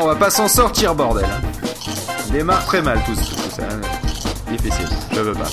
On va pas s'en sortir, bordel. On démarre très mal tout, tout ça. Difficile, je veux pas.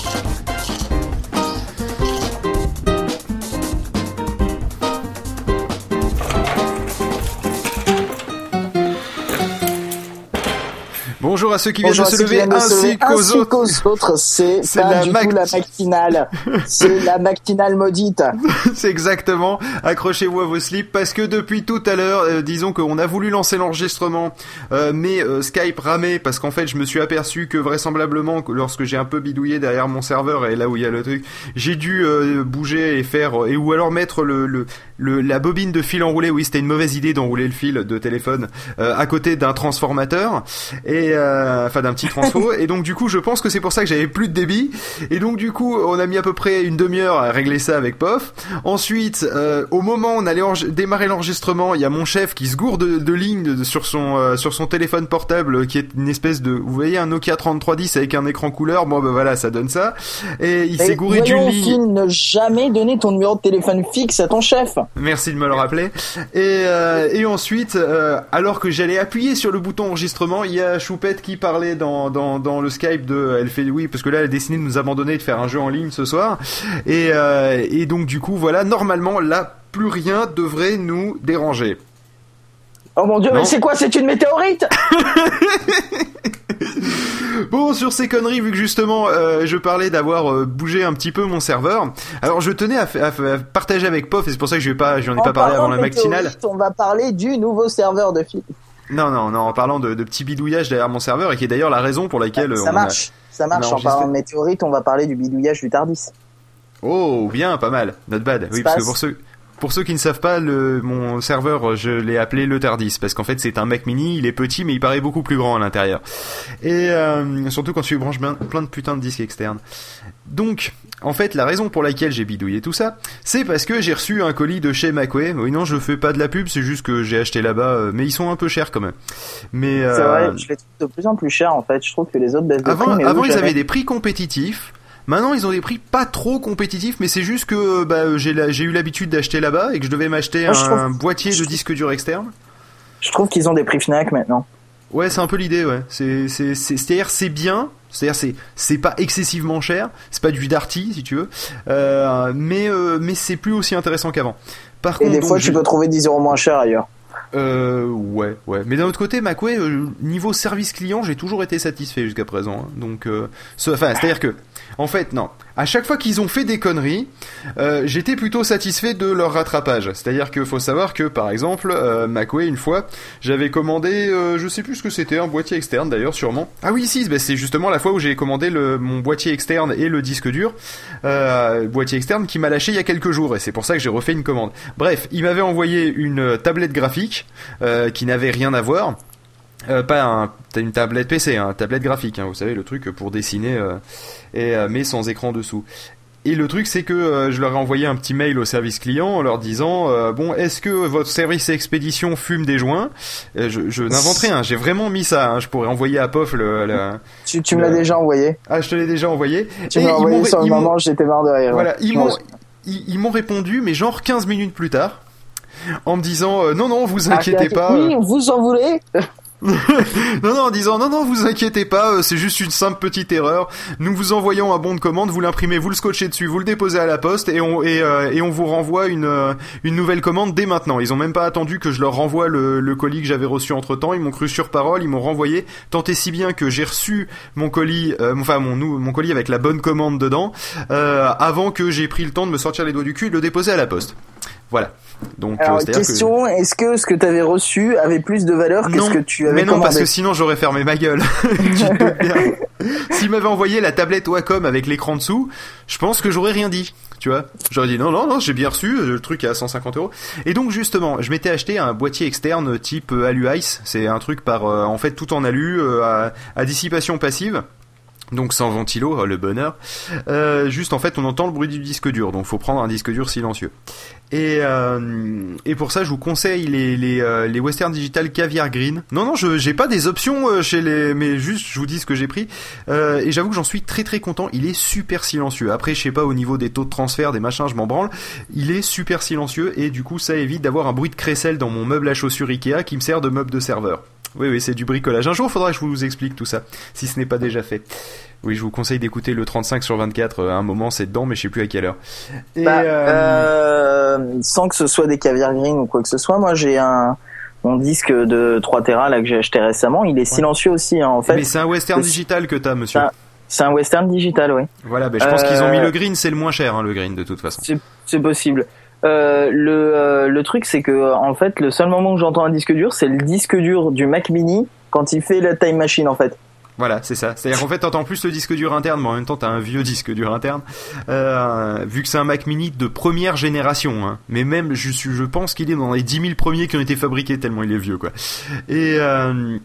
Bonjour à ceux qui viennent de se lever ainsi qu'aux autres. C'est pas du tout la matinale. C'est la matinale maudite. C'est exactement. Accrochez-vous à vos slips parce que depuis tout à l'heure, euh, disons qu'on a voulu lancer l'enregistrement, euh, mais euh, Skype ramait parce qu'en fait, je me suis aperçu que vraisemblablement, lorsque j'ai un peu bidouillé derrière mon serveur et là où il y a le truc, j'ai dû bouger et faire et ou alors mettre le, le, le la bobine de fil enroulé. Oui, c'était une mauvaise idée d'enrouler le fil de téléphone à côté d'un transformateur et euh, enfin d'un petit transfo. et donc du coup, je pense que c'est pour ça que j'avais plus de débit. Et donc du coup, on a mis à peu près une demi-heure à régler ça avec POF. Ensuite, euh, au moment où on allait démarrer l'enregistrement, il y a mon chef qui se gourde de, de lignes sur son euh, sur son téléphone portable, qui est une espèce de, vous voyez, un Nokia 3310 avec un écran couleur. Bon, ben voilà, ça donne ça. Et il s'est gouré d'une ligne. ne jamais donner ton numéro de téléphone fixe à ton chef. Merci de me le rappeler. Et et ensuite, alors que j'allais appuyer sur le bouton enregistrement, il y a Chou qui parlait dans, dans, dans, le Skype de elle fait oui parce que là elle a décidé de nous abandonner de faire un jeu en ligne ce soir et, euh, et donc du coup voilà normalement là plus rien devrait nous déranger. Oh mon dieu mais c'est quoi c'est une météorite Bon, sur ces conneries, vu que justement euh, je parlais d'avoir euh, bougé un petit peu mon serveur, alors je tenais à, partager avec Pof, et c'est pour ça que je vais pas, j'en ai pas parlé avant la matinale. On va parler du nouveau serveur de Philippe. Non, non, non, en parlant de, de petits bidouillages derrière mon serveur et qui est d'ailleurs la raison pour laquelle. Ça marche, ça marche. En parlant de météorite, on va parler du bidouillage du Tardis. Oh, bien, pas mal. Not bad. Oui, parce que pour ceux, pour ceux qui ne savent pas, le, mon serveur, je l'ai appelé le Tardis parce qu'en fait c'est un Mac Mini, il est petit mais il paraît beaucoup plus grand à l'intérieur. Et euh, surtout quand tu branches plein de putains de disques externes. Donc, en fait, la raison pour laquelle j'ai bidouillé tout ça, c'est parce que j'ai reçu un colis de chez Macway. Oui, non, je fais pas de la pub, c'est juste que j'ai acheté là-bas, euh, mais ils sont un peu chers quand même. Mais c'est vrai, euh, je les trouve de plus en plus chers en fait. Je trouve que les autres baissent de avant, prix. avant, ils avaient des prix compétitifs. Maintenant, ils ont des prix pas trop compétitifs, mais c'est juste que bah, j'ai eu l'habitude d'acheter là-bas et que je devais m'acheter un, boîtier de disque dur externe. Je trouve qu'ils ont des prix Fnac maintenant. Ouais, c'est un peu l'idée, ouais. C'est, c'est, c'est, à c'est bien. C'est-à-dire, c'est, c'est pas excessivement cher. C'est pas du Darty, si tu veux. Euh, mais, euh, mais c'est plus aussi intéressant qu'avant. Par et contre, des fois, tu peux trouver 10 euros moins cher ailleurs. Euh, ouais, ouais. Mais d'un autre côté, Macway, euh, niveau service client, j'ai toujours été satisfait jusqu'à présent. Hein. Donc, euh, enfin, c'est-à-dire que en fait, non. À chaque fois qu'ils ont fait des conneries, euh, j'étais plutôt satisfait de leur rattrapage. C'est-à-dire qu'il faut savoir que, par exemple, euh, une fois, j'avais commandé, euh, je sais plus ce que c'était, un boîtier externe d'ailleurs, sûrement. Ah oui, si, bah, c'est justement la fois où j'ai commandé mon boîtier externe et le disque dur, euh, boîtier externe qui m'a lâché il y a quelques jours, et c'est pour ça que j'ai refait une commande. Bref, il m'avait envoyé une tablette graphique qui n'avait rien à voir. Euh, pas un, une tablette PC, un tablette graphique, hein, vous savez le truc pour dessiner, euh, et euh, mais sans écran dessous. Et le truc, c'est que je leur ai envoyé un petit mail au service client en leur disant bon, est-ce que votre service expédition fume des joints? Je, je n'invente rien. J'ai vraiment mis ça. Hein, je pourrais envoyer à Pof le. tu, tu me l'as déjà envoyé. Ah, je te l'ai déjà envoyé. Tu m'as envoyé sur le moment, j'étais marre de rire. Voilà, ils m'ont ils, m'ont répondu, mais genre 15 minutes plus tard, en me disant non non, vous ah, inquiétez pas. Oui, vous en voulez? non, non, en disant non, non, vous inquiétez pas, euh, c'est juste une simple petite erreur. Nous vous envoyons un bon de commande, vous l'imprimez, vous le scotchez dessus, vous le déposez à la poste et on et, euh, on vous renvoie une euh, une nouvelle commande dès maintenant. Ils ont même pas attendu que je leur renvoie le, colis que j'avais reçu entre temps. Ils m'ont cru sur parole, ils m'ont renvoyé. Tant et si bien que j'ai reçu mon colis, enfin mon mon colis avec la bonne commande dedans, avant que j'ai pris le temps de me sortir les doigts du cul et de le déposer à la poste. Voilà. Donc, Alors, euh, question, est-ce que ce que tu avais reçu avait plus de valeur que ce que tu avais Mais non, parce que sinon j'aurais fermé ma gueule. S'il m'avait envoyé la tablette Wacom avec l'écran dessous, je pense que j'aurais rien dit. Tu vois, j'aurais dit non, non, non, j'ai bien reçu, le truc est à 150 euros. Et donc justement, je m'étais acheté un boîtier externe type Alu Ice. C'est un truc par, euh, en fait, tout en alu euh, à dissipation passive donc sans ventilo, oh, le bonheur. Euh, juste en fait, on entend le bruit du disque dur, donc faut prendre un disque dur silencieux. Et, euh, pour ça, je vous conseille les, euh, Western Digital Caviar Green. Non, non, je j'ai pas des options chez les, mais juste je vous dis ce que j'ai pris. Et j'avoue que j'en suis très très content. Il est super silencieux. Après, je sais pas au niveau des taux de transfert, des machins, je m'en branle. Il est super silencieux et du coup, ça évite d'avoir un bruit de crécelle dans mon meuble à chaussures Ikea qui me sert de meuble de serveur. Oui, oui, c'est du bricolage. Un jour, il faudra que je vous explique tout ça, si ce n'est pas déjà fait. Oui, je vous conseille d'écouter le 35 sur 24. À un moment, c'est dedans, mais je sais plus à quelle heure. Et bah, euh... sans que ce soit des caviar green ou quoi que ce soit, moi j'ai un mon disque de 3 Tera là que j'ai acheté récemment, il est silencieux aussi hein, en fait. Mais c'est un Western digital que t'as, monsieur. C'est un Western digital, oui. Voilà, ben, je pense qu'ils ont mis le green, c'est le moins cher, hein, le green de toute façon. C'est possible. Euh, le, euh, le truc, c'est que en fait, le seul moment où j'entends un disque dur, c'est le disque dur du Mac Mini quand il fait la time machine, en fait. Voilà, c'est ça. C'est-à-dire qu'en fait, t'entends plus le disque dur interne, mais en même temps, t'as un vieux disque dur interne. Euh, vu que c'est un Mac Mini de première génération, hein. mais même, je, je pense qu'il est dans les 10 000 premiers qui ont été fabriqués tellement il est vieux, quoi. Et euh,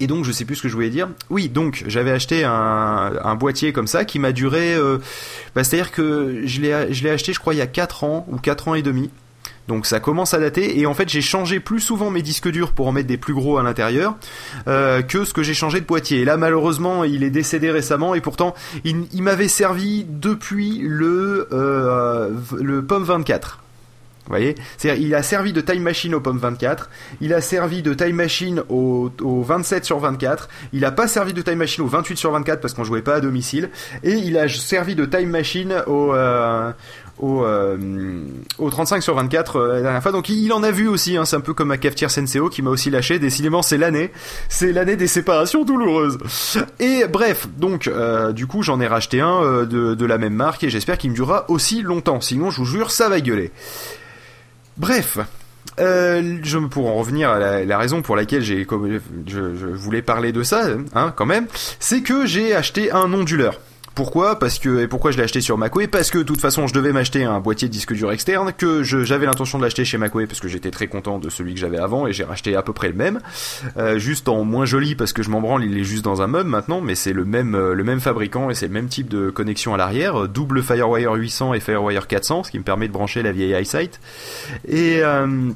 et donc je sais plus ce que je voulais dire. Oui, donc j'avais acheté un, boîtier comme ça qui m'a duré. Euh, bah, C'est-à-dire que je l'ai acheté, je crois, il y a 4 ans ou 4 ans et demi. Donc ça commence à dater et en fait j'ai changé plus souvent mes disques durs pour en mettre des plus gros à l'intérieur euh, que ce que j'ai changé de boîtier. Et là malheureusement il est décédé récemment et pourtant il, m'avait servi depuis le euh, le Pomme 24. Vous voyez il a servi de time machine au Pomme 24, il a servi de time machine au, au 27 sur 24, il a pas servi de time machine au 28 sur 24 parce qu'on jouait pas à domicile, et il a servi de time machine au, euh, au, euh, au 35 sur 24 euh, la dernière fois. Donc il en a vu aussi, hein, c'est un peu comme ma cafetière Senseo qui m'a aussi lâché. Décidément, c'est l'année, c'est l'année des séparations douloureuses. Et bref, donc euh, du coup j'en ai racheté un euh, de la même marque et j'espère qu'il me durera aussi longtemps. Sinon, je vous jure, ça va gueuler. Bref, euh, je pour en revenir à la, raison pour laquelle j'ai je, je, voulais parler de ça, hein, quand même, c'est que j'ai acheté un onduleur. Pourquoi Parce que et pourquoi je l'ai acheté sur Macway Parce que de toute façon, je devais m'acheter un boîtier disque dur externe que j'avais l'intention de l'acheter chez Macway parce que j'étais très content de celui que j'avais avant et j'ai racheté à peu près le même, euh, juste en moins joli parce que je m'en branle, il est juste dans un meuble maintenant, mais c'est le même euh, le même fabricant et c'est le même type de connexion à l'arrière, double FireWire 800 et FireWire 400, ce qui me permet de brancher la vieille EyeSight et euh,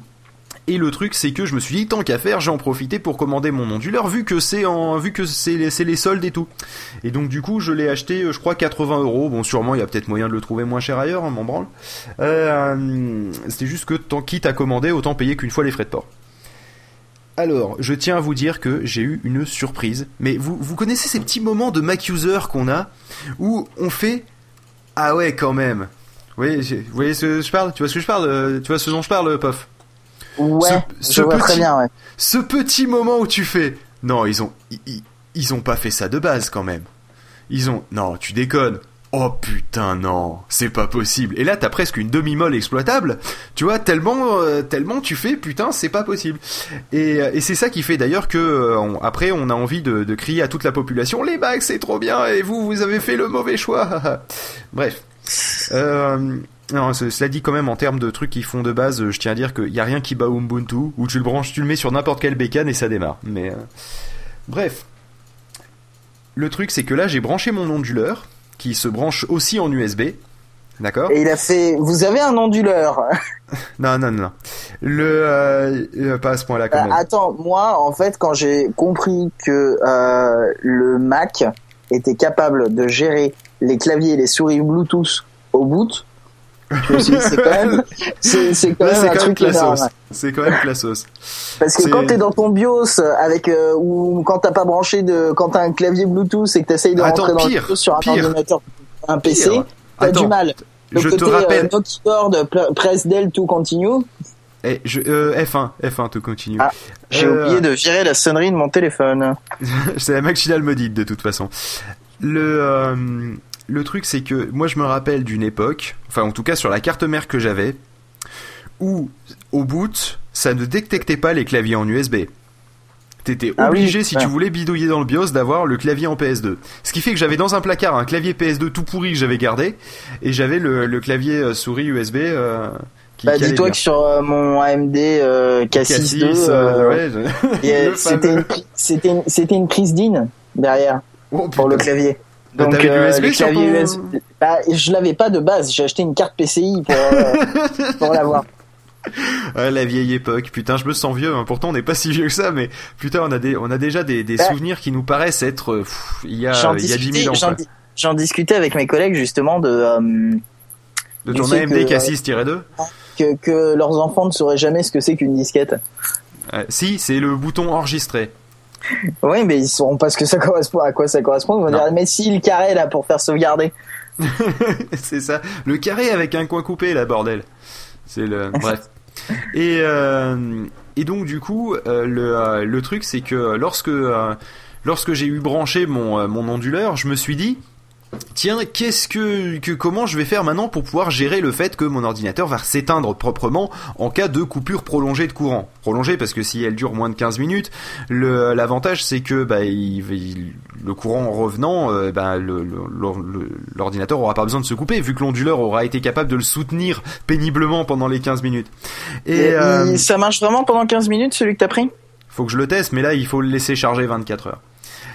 et le truc, c'est que je me suis dit, tant qu'à faire, j'ai en profité pour commander mon onduleur, vu que c'est en, vu que c'est les, les soldes et tout. Et donc, du coup, je l'ai acheté, je crois, 80 euros. Bon, sûrement, il y a peut-être moyen de le trouver moins cher ailleurs, hein, m'en branle. Euh, C'était juste que, tant quitte à commander, autant payer qu'une fois les frais de port. Alors, je tiens à vous dire que j'ai eu une surprise. Mais vous, vous connaissez ces petits moments de Mac user qu'on a, où on fait, ah ouais, quand même. Vous voyez, ce que je parle? Tu vois ce que je parle? Tu vois ce dont je parle, Pof? Ouais, ce, ce petit, très bien, ouais. Ce petit moment où tu fais, non, ils ont, ils, ils, ont pas fait ça de base quand même. Ils ont, non, tu déconnes. Oh putain non, c'est pas possible. Et là t'as presque une demi-molle exploitable, tu vois, tellement, euh, tellement tu fais putain c'est pas possible. Et, et c'est ça qui fait d'ailleurs que euh, on, après on a envie de, de, crier à toute la population les bacs c'est trop bien et vous vous avez fait le mauvais choix. Bref. Euh, non, cela dit quand même en termes de trucs qui font de base, je tiens à dire qu'il n'y a rien qui bat Ubuntu, où tu le branches, tu le mets sur n'importe quel bécane et ça démarre. Mais euh... bref, le truc c'est que là j'ai branché mon onduleur, qui se branche aussi en USB, d'accord? Et il a fait, vous avez un onduleur. Non, non, non, le euh, pas à ce point-là quand euh, même. Attends, moi en fait quand j'ai compris que euh, le Mac était capable de gérer les claviers et les souris Bluetooth au bout c'est quand même, c'est, c'est quand, même un truc énorme. C'est quand même classos. Parce que quand t'es dans ton BIOS avec euh, ou quand t'as pas branché de, quand t'as un clavier Bluetooth et que t'essayes de Attends, rentrer dans pire, le BIOS sur un pire, ordinateur, un PC, t'as du mal. Donc je côté, te rappelle. Euh, no keyboard, press del to continue. Eh, je, euh, F1, F1, te continue. Ah, j'ai Euh, oublié de virer la sonnerie de mon téléphone. c'est la Machinal Modide de toute façon. Le euh, le truc c'est que moi je me rappelle d'une époque, enfin en tout cas sur la carte mère que j'avais, où au boot ça ne détectait pas les claviers en USB. T'étais Ah oui, obligé, si ouais. tu voulais bidouiller dans le BIOS, d'avoir le clavier en PS2. Ce qui fait que j'avais dans un placard un clavier PS2 tout pourri que j'avais gardé, et j'avais le, le clavier euh, souris USB euh, qui, Bah dis-toi que sur euh, mon AMD euh, K6 II, K6, euh, euh, ouais, je- il y a- le c'était une, une, prise DIN derrière. Oh, pour le clavier. Bah, Donc euh, sur ton- USB, bah, je l'avais pas de base, j'ai acheté une carte PCI pour, euh, pour l'avoir. Ouais, la vieille époque. Putain, je me sens vieux. hein. Pourtant, on n'est pas si vieux que ça, mais putain, on a des, on a déjà des, des Bah. souvenirs qui nous paraissent être euh, pff, il y a, il y a 10 discutais, 000 ans. j'en discutais avec mes collègues justement de euh, De ton AMD que, K6-2 que, que leurs enfants ne sauraient jamais ce que c'est qu'une disquette. Si, c'est le bouton enregistrer. Oui, mais ils sauront pas ce que ça correspond, à quoi ça correspond. Ils vont Non. dire, mais si, le carré, là, pour faire sauvegarder. c'est ça. Le carré avec un coin coupé, là, bordel. C'est le. Bref. Et, euh, et donc, du coup, euh, le, euh, le truc, c'est que lorsque, lorsque j'ai eu branché mon, mon onduleur, je me suis dit. Tiens, qu'est-ce que, que comment je vais faire maintenant pour pouvoir gérer le fait que mon ordinateur va s'éteindre proprement en cas de coupure prolongée de courant? Prolongée parce que si elle dure moins de 15 minutes, l'avantage c'est que bah, il, il- le courant en revenant, euh, bah, l'ordinateur aura pas besoin de se couper vu que l'onduleur aura été capable de le soutenir péniblement pendant les 15 minutes. Et Et, euh, il- ça marche vraiment pendant 15 minutes, celui que t'as pris? faut que je le teste, mais là il faut le laisser charger 24 heures.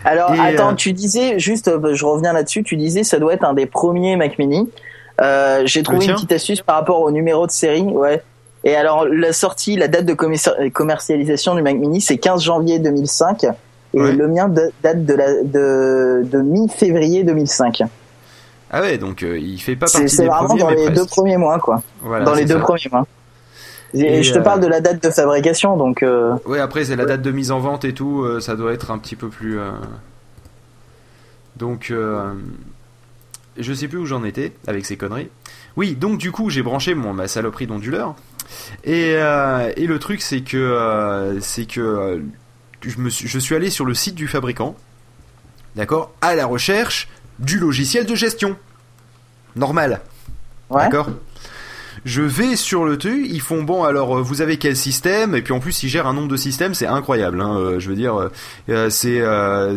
Alors, Et, attends, euh, tu disais, juste, euh, je reviens là-dessus, tu disais, ça doit être un des premiers Mac Mini. Euh, J'ai trouvé une petite astuce par rapport au numéro de série, ouais. Et alors, la sortie, la date de commerci- commercialisation du Mac Mini, c'est 15 janvier 2005. Et Ouais. le mien de- date de, la, de, de mi-février 2005. Ah ouais, donc euh, il fait pas C'est partie c'est des vraiment premiers, dans mais les presque. deux premiers mois, quoi. Voilà, dans les c'est deux ça. premiers mois. Et, Et, je te euh, parle de la date de fabrication, donc euh, Ouais, après c'est la date de mise en vente et tout, euh, ça doit être un petit peu plus. euh, Donc, euh, je sais plus où j'en étais avec ces conneries. Oui, donc du coup j'ai branché mon ma saloperie d'onduleur et euh, et le truc c'est que euh, c'est que euh, je me suis, je suis allé sur le site du fabricant, d'accord, à la recherche du logiciel de gestion normal. ouais. D'accord? Je vais sur le truc, ils font bon alors euh, vous avez quel système? Et puis en plus ils gèrent un nombre de systèmes, c'est incroyable hein, euh, je veux dire euh, c'est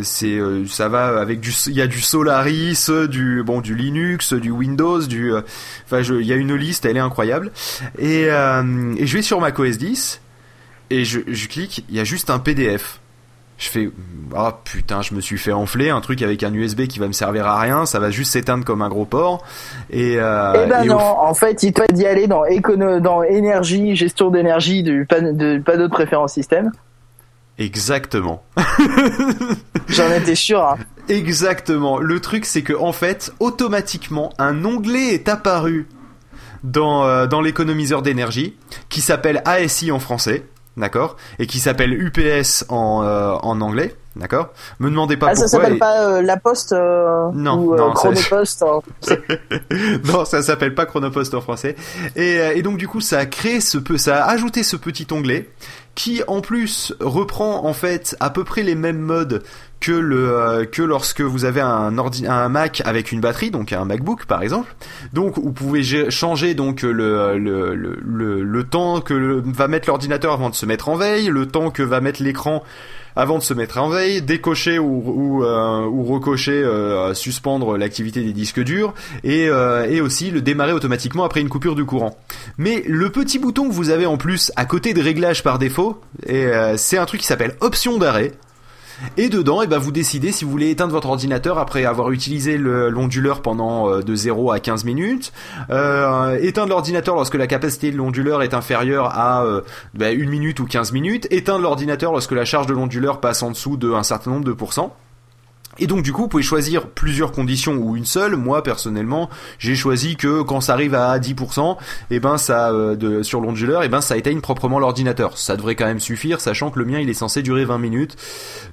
c'est ça va avec du il y a du Solaris, du bon du Linux, du Windows, du enfin il y a une liste, elle est incroyable. Et je vais sur macOS 10 et je clique, il y a juste un PDF. Je fais ah putain, je me suis fait enfler un truc avec un USB qui va me servir à rien, ça va juste s'éteindre comme un gros porc. Et, euh, Eh ben et au non, en fait, il doit d'y aller dans écono, dans énergie, gestion d'énergie du pan- de panneau de préférence système. Exactement. J'en étais sûr. Hein. Exactement. Le truc, c'est que en fait, automatiquement, un onglet est apparu dans euh, dans l'économiseur d'énergie qui s'appelle ASI en français, d'accord, et qui s'appelle UPS en euh, en anglais, d'accord. Me demandez pas Ah, ça pourquoi. s'appelle et- pas euh, la poste euh, Non, ou euh, non, ça- chronopost. non, ça s'appelle pas Chronopost en français. Et, et donc du coup, ça a créé ce peu, ça a ajouté ce petit onglet qui, en plus, reprend en fait à peu près les mêmes modes que le euh, que lorsque vous avez un ordi, un Mac avec une batterie, donc un MacBook par exemple. Donc vous pouvez changer donc le le, le, le, temps que va mettre l'ordinateur avant de se mettre en veille, le temps que va mettre l'écran avant de se mettre en veille, décocher ou ou, euh, recocher, euh, suspendre l'activité des disques durs et euh, et aussi le démarrer automatiquement après une coupure du courant. Mais le petit bouton que vous avez en plus à côté de réglage par défaut, euh, c'est un truc qui s'appelle option d'arrêt. Et dedans, eh ben, vous décidez si vous voulez éteindre votre ordinateur après avoir utilisé le- l'onduleur pendant euh, de 0 à 15 minutes, euh, éteindre l'ordinateur lorsque la capacité de l'onduleur est inférieure à euh, ben, 1 minute ou 15 minutes, éteindre l'ordinateur lorsque la charge de l'onduleur passe en dessous d'un certain nombre de pourcents. Et donc du coup, vous pouvez choisir plusieurs conditions ou une seule. Moi personnellement, j'ai choisi que quand ça arrive à 10%, et ben ça euh, sur l'onduleur, et ben ça éteigne proprement l'ordinateur. Ça devrait quand même suffire, sachant que le mien il est censé durer 20 minutes.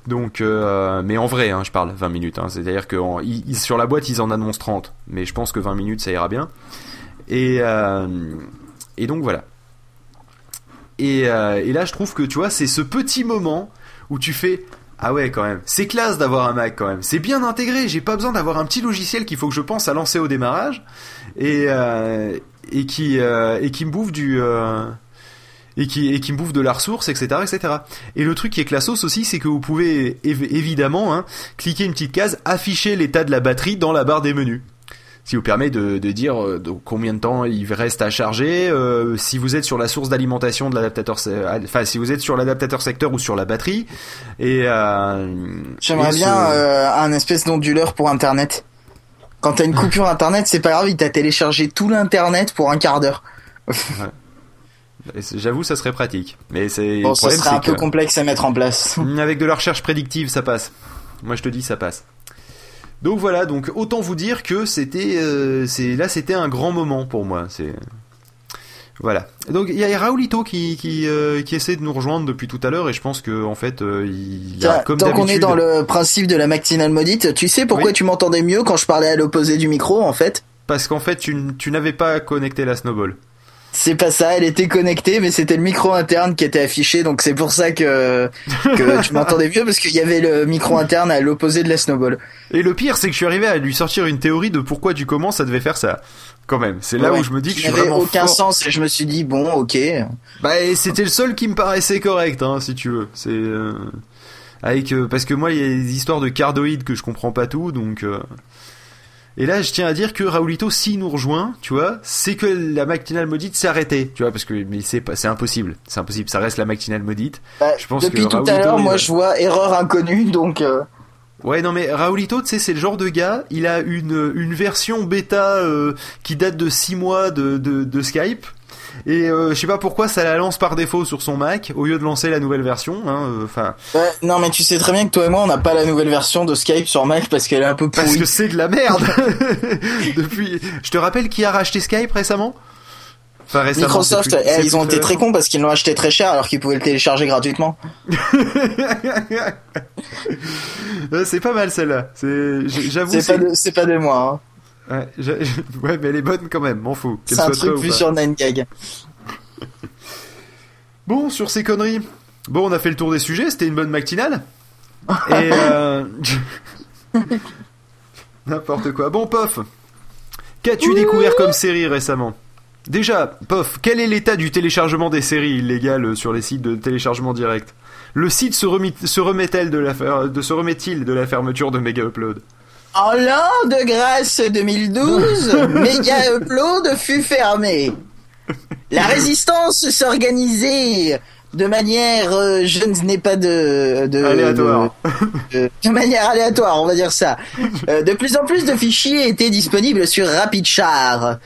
Donc, euh, mais en vrai, hein, je parle 20 minutes. Hein, C'est-à-dire que sur la boîte ils en annoncent 30, mais je pense que 20 minutes ça ira bien. Et euh, donc voilà. Et là, je trouve que tu vois, c'est ce petit moment où tu fais ah ouais quand même, c'est classe d'avoir un Mac quand même. C'est bien intégré. J'ai pas besoin d'avoir un petit logiciel qu'il faut que je pense à lancer au démarrage et euh, et qui euh, et qui me bouffe du euh, et qui et qui me bouffe de la ressource, etc., etc. Et le truc qui est classos aussi, c'est que vous pouvez év- évidemment hein, cliquer une petite case, afficher l'état de la batterie dans la barre des menus. Ce qui vous permet de, de dire euh, combien de temps il reste à charger, euh, si vous êtes sur la source d'alimentation de l'adaptateur, enfin si vous êtes sur l'adaptateur secteur ou sur la batterie. Et euh, J'aimerais bien un espèce d'onduleur pour Internet. Quand t'as une coupure Internet, c'est pas grave, il t'a téléchargé tout l'Internet pour un quart d'heure. J'avoue, ça serait pratique. Mais c'est Bon, ce serait un peu complexe à mettre en place. avec de la recherche prédictive, ça passe. Moi, je te dis, ça passe. Donc voilà, donc autant vous dire que c'était, euh, c'est là, c'était un grand moment pour moi. C'est Voilà. Donc il y a Raoulito qui qui, euh, qui essaie de nous rejoindre depuis tout à l'heure et je pense que en fait euh, il y a comme tant qu'on est dans le principe de la matinale maudite, tu sais pourquoi Oui. tu m'entendais mieux quand je parlais à l'opposé du micro en fait? Parce qu'en fait tu, tu n'avais pas connecté la snowball. C'est pas ça, elle était connectée, mais c'était le micro interne qui était affiché, donc c'est pour ça que, que tu m'entendais mieux, parce qu'il y avait le micro interne à l'opposé de la snowball. Et le pire c'est que je suis arrivé à lui sortir une théorie de pourquoi du comment ça devait faire ça. Quand même, c'est là Ouais. où je me dis que je suis vraiment aucun fort. sens, et je me suis dit, bon, ok. Bah et c'était le seul qui me paraissait correct, hein, si tu veux. C'est euh, avec euh, parce que moi il y a des histoires de cardoïdes que je comprends pas tout, donc. euh, Et là, je tiens à dire que Raoulito, s'il nous rejoint, tu vois, c'est que la matinale maudite s'est arrêtée, tu vois, parce que mais c'est pas, c'est impossible, c'est impossible, ça reste la matinale maudite. Bah, Je pense depuis que tout à l'heure, moi va- je vois erreur inconnue, donc... euh, Ouais, non mais Raoulito, tu sais, c'est le genre de gars, il a une une version bêta euh, qui date de 6 mois de de, de Skype. Et euh, je sais pas pourquoi ça la lance par défaut sur son Mac au lieu de lancer la nouvelle version. hein, euh, ouais, non, mais tu sais très bien que toi et moi, on n'a pas la nouvelle version de Skype sur Mac parce qu'elle est un peu Parce pourrie. que c'est de la merde. Depuis, je te rappelle qui a racheté Skype récemment? Enfin récemment. Microsoft, plus- eh, ils ont été très cons parce qu'ils l'ont acheté très cher alors qu'ils pouvaient le télécharger gratuitement. Euh, c'est pas mal celle-là. J'avoue. C'est pas de, c'est pas de moi. Hein. Ouais, ouais, mais elle est bonne quand même. M'en fous. C'est un soit truc vu sur 9gag. Bon, sur ces conneries. Bon, on a fait le tour des sujets. C'était une bonne matinale. Et euh... n'importe quoi. Bon, Pof. Qu'as-tu découvert comme série récemment? Déjà, Pof, quel est l'état du téléchargement des séries illégales sur les sites de téléchargement direct? Le site se, remet- se remet-elle de la fer- de se remet-il de la fermeture de Mega Upload? En l'an de grâce 2012, Mega Upload fut fermé. La résistance s'organisait de manière, euh, je n'ai pas de, de Aléatoire. de, de manière aléatoire, on va dire ça. Euh, de plus en plus de fichiers étaient disponibles sur RapidShare.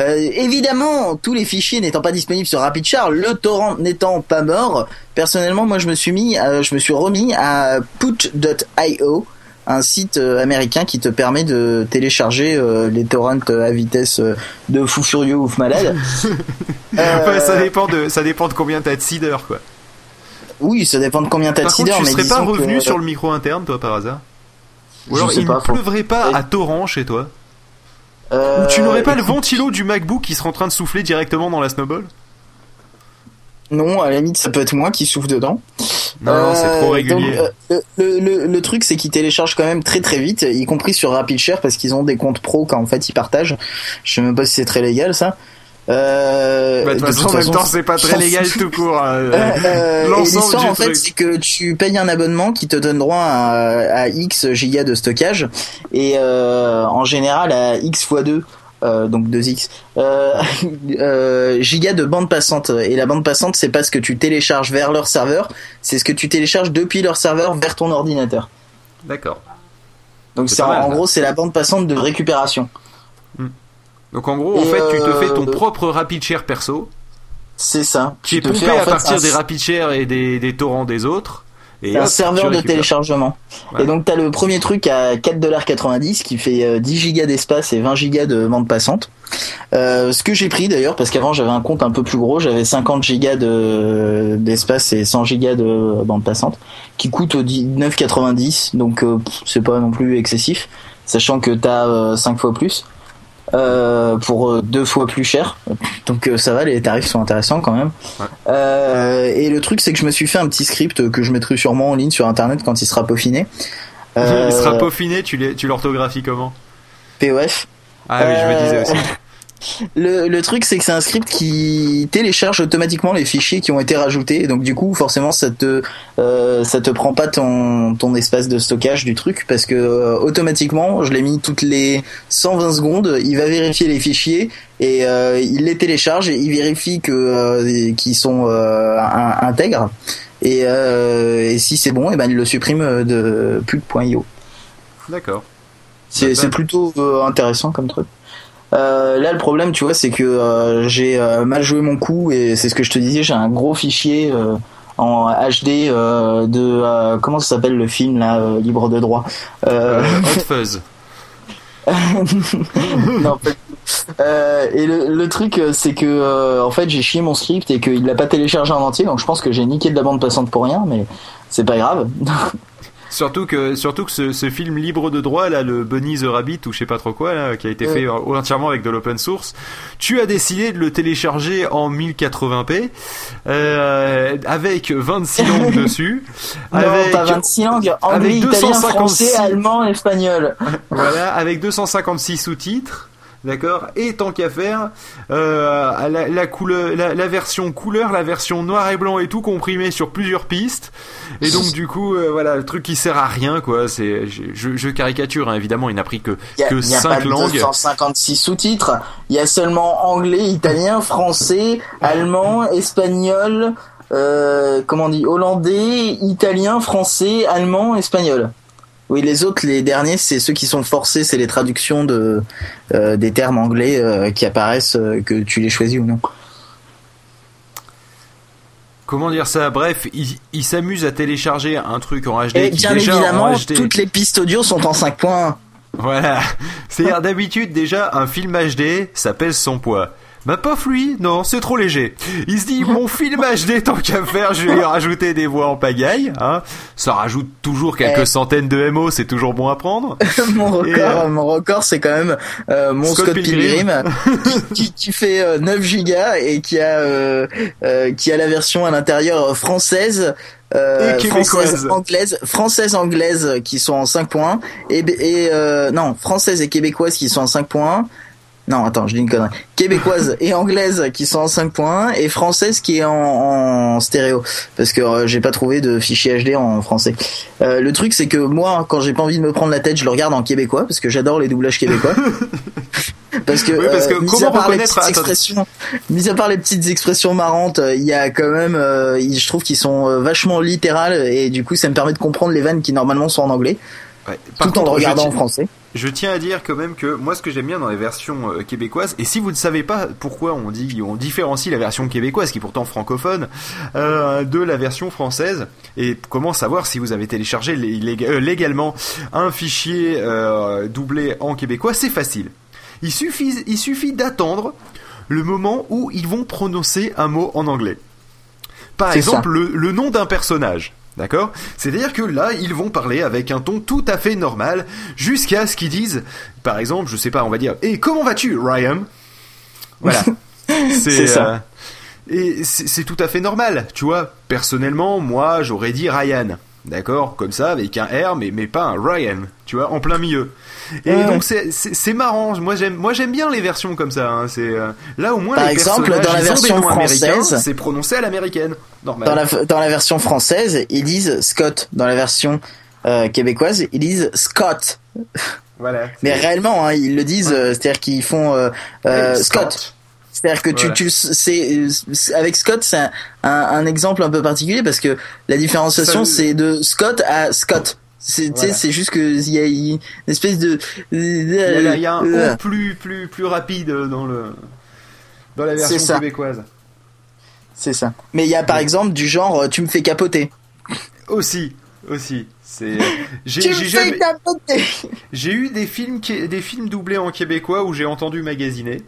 Euh, évidemment, tous les fichiers n'étant pas disponibles sur RapidShare, le torrent n'étant pas mort, personnellement, moi je me suis mis, euh, je me suis remis à put.io, un site euh, américain qui te permet de télécharger euh, les torrents à vitesse euh, de fou furieux ouf malade. Euh, Ouais, ça dépend de ça dépend de combien t'as de seeders quoi. Oui, ça dépend de combien t'as de seeders, tu mais serais pas que- revenu sur le micro interne toi par hasard? Ou alors il pas, ne faut- pleuvrait pas Ouais. à torrent chez toi? Euh, Ou tu n'aurais pas le ventilo du MacBook qui serait en train de souffler directement dans la snowball? Non, à la limite, ça peut être moi qui souffle dedans. Non, c'est Euh, trop régulier. donc, euh, le, le, le truc, c'est qu'ils téléchargent quand même très très vite, y compris sur RapidShare, parce qu'ils ont des comptes pro quand en fait ils partagent. Je sais même pas si c'est très légal ça. Euh, Bah, de toute façon, en même temps, c'est pas très légal tout court. hein. Euh, euh, L'ensemble en fait c'est que tu payes un abonnement qui te donne droit à, à X gigas de stockage et euh, en général à X x 2 euh, donc 2x euh, euh, gigas de bande passante. Et la bande passante c'est pas ce que tu télécharges vers leur serveur c'est ce que tu télécharges depuis leur serveur vers ton ordinateur. D'accord. donc C'est en, mal, en ça. gros c'est la bande passante de récupération. Donc en gros, en fait, tu te euh, fais ton de- propre rapid share perso, c'est ça. Qui est Tu te pompé à fait, partir un- des rapid share et des, des torrents des autres. C'est un serveur tu de téléchargement. Ouais. Et donc t'as le premier truc à 4,90$ qui fait euh, 10 gigas d'espace et 20 gigas de bande passante. Euh, ce que j'ai pris d'ailleurs parce qu'avant j'avais un compte un peu plus gros, j'avais 50 gigas de d'espace et 100 gigas de bande passante qui coûte 9,90 donc euh, c'est pas non plus excessif sachant que t'as euh, 5 fois plus euh, pour euh, deux fois plus cher. Donc euh, ça va les tarifs sont intéressants quand même. Ouais. euh, et le truc c'est que je me suis fait un petit script que je mettrai sûrement en ligne sur internet quand il sera peaufiné. Il sera peaufiné, tu l'orthographies comment? POF Ah oui, je me disais aussi. Le, le truc, c'est que c'est un script qui télécharge automatiquement les fichiers qui ont été rajoutés. Et donc, du coup, forcément, ça te, euh, ça te prend pas ton, ton espace de stockage du truc parce que euh, automatiquement, je l'ai mis toutes les 120 secondes. Il va vérifier les fichiers et euh, il les télécharge et il vérifie que euh, qu'ils sont euh, in- intègres. Et, euh, et si c'est bon, et ben il le supprime de plus.io. D'accord. C'est Bah, c'est bah. plutôt euh, intéressant comme truc. Euh, là, le problème, tu vois, c'est que euh, j'ai euh, mal joué mon coup et c'est ce que je te disais. J'ai un gros fichier en HD de comment ça s'appelle le film là, libre de droit. Hot Fuzz. non, Euh, et le, le truc, c'est que euh, en fait, j'ai chié mon script et qu'il l'a pas téléchargé en entier, donc je pense que j'ai niqué de la bande passante pour rien, mais c'est pas grave. Surtout que, surtout que ce, ce film libre de droit, là, le Bunny the Rabbit ou je sais pas trop quoi, là, qui a été Ouais. fait entièrement avec de l'open source, tu as décidé de le télécharger en 1080p, euh, avec 26 langues dessus, non, avec, pas 26 langues, anglais, avec italien, 256. français, allemand, espagnol. voilà, avec 256 sous-titres. D'accord Et tant qu'à faire, euh, la, la, couleur, la, la version couleur, la version noir et blanc et tout comprimé sur plusieurs pistes. Et donc du coup, euh, voilà, le truc qui sert à rien, quoi. C'est, je, je- je caricature, hein, évidemment, il n'a pris que y a, que il y a pas langues. 256 sous-titres. Il y a seulement anglais, italien, français, allemand, espagnol, euh, comment on dit, hollandais, italien, français, allemand, espagnol. Oui, les autres, les derniers, c'est ceux qui sont forcés, c'est les traductions de euh, des termes anglais euh, qui apparaissent, euh, que tu les choisis ou non. Comment dire ça? Bref, il, il s'amuse à télécharger un truc en HD Et qui bien déjà évidemment, en HD. toutes les pistes audio sont en 5 points. Voilà. C'est-à-dire d'habitude déjà un film HD, ça pèse son poids. Bah pof lui, non, c'est trop léger. Il se dit mon film HD tant qu'à faire, je vais lui rajouter des voix en pagaille, hein. Ça rajoute toujours quelques Eh. centaines de MO, c'est toujours bon à prendre. mon record, Et, euh, mon record, c'est quand même euh, mon Scott Scott, Pilgrim. Qui, qui, fait euh, 9 gigas et qui a euh, euh, qui a la version à l'intérieur française. Euh, Et française, anglaise, française, anglaise qui sont en 5 points et, et euh, non française et québécoise qui sont en 5 points. Non, attends, je dis une connerie. Québécoise et anglaise qui sont en 5 points et française qui est en, en stéréo parce que euh, j'ai pas trouvé de fichier HD en français. Euh, le truc c'est que moi quand j'ai pas envie de me prendre la tête, je le regarde en québécois parce que j'adore les doublages québécois. parce que, Oui, parce que euh, mis comment à part les petites expressions, mis à part les petites expressions marrantes, euh, il y a quand même euh, je trouve qu'ils sont euh, vachement littérales et du coup ça me permet de comprendre les vannes qui normalement sont en anglais Ouais. Par tout en le regardant tiens- en français. Je tiens à dire quand même que moi ce que j'aime bien dans les versions euh, québécoises et si vous ne savez pas pourquoi on dit on différencie la version québécoise qui est pourtant francophone euh, de la version française et comment savoir si vous avez téléchargé lég- euh, légalement un fichier doublé en québécois? C'est facile. Il suffit il suffit d'attendre le moment où ils vont prononcer un mot en anglais. Par exemple le, le nom d'un personnage. D'accord? C'est-à-dire que là, ils vont parler avec un ton tout à fait normal, jusqu'à ce qu'ils disent, par exemple, je sais pas, on va dire, et comment vas-tu, Ryan? Voilà. C'est ça. euh, et c'est tout à fait normal, tu vois. Personnellement, moi, j'aurais dit Ryan. D'accord Comme ça, avec un R, mais, mais pas un Ryan, tu vois, en plein milieu. Et Ouais. donc, c'est- marrant. Moi, j'aime moi j'aime bien les versions comme ça. hein. C'est euh, Là, au moins, Par les exemple, personnages, dans la version française- c'est prononcé à l'américaine. Dans la dans la version française, ils disent Scott. Dans la version euh, québécoise, ils disent Scott. Voilà. Mais réellement, hein, ils le disent, euh, c'est-à-dire qu'ils font euh, Scott. C'est-à-dire que tu, Voilà. tu, c'est, avec Scott, c'est un, un, un exemple un peu particulier parce que la différenciation, c'est de Scott à Scott. C'est, Voilà. c'est juste que il y a une espèce de. Il y a, il y a un Euh, plus, plus, plus rapide dans le dans la version ça. québécoise. C'est ça. Mais il y a par exemple du genre, euh, tu me fais capoter. Aussi, aussi. C'est j'ai me j'ai fais jamais- capoter. j'ai eu des films qui- des films doublés en québécois où j'ai entendu magasiner.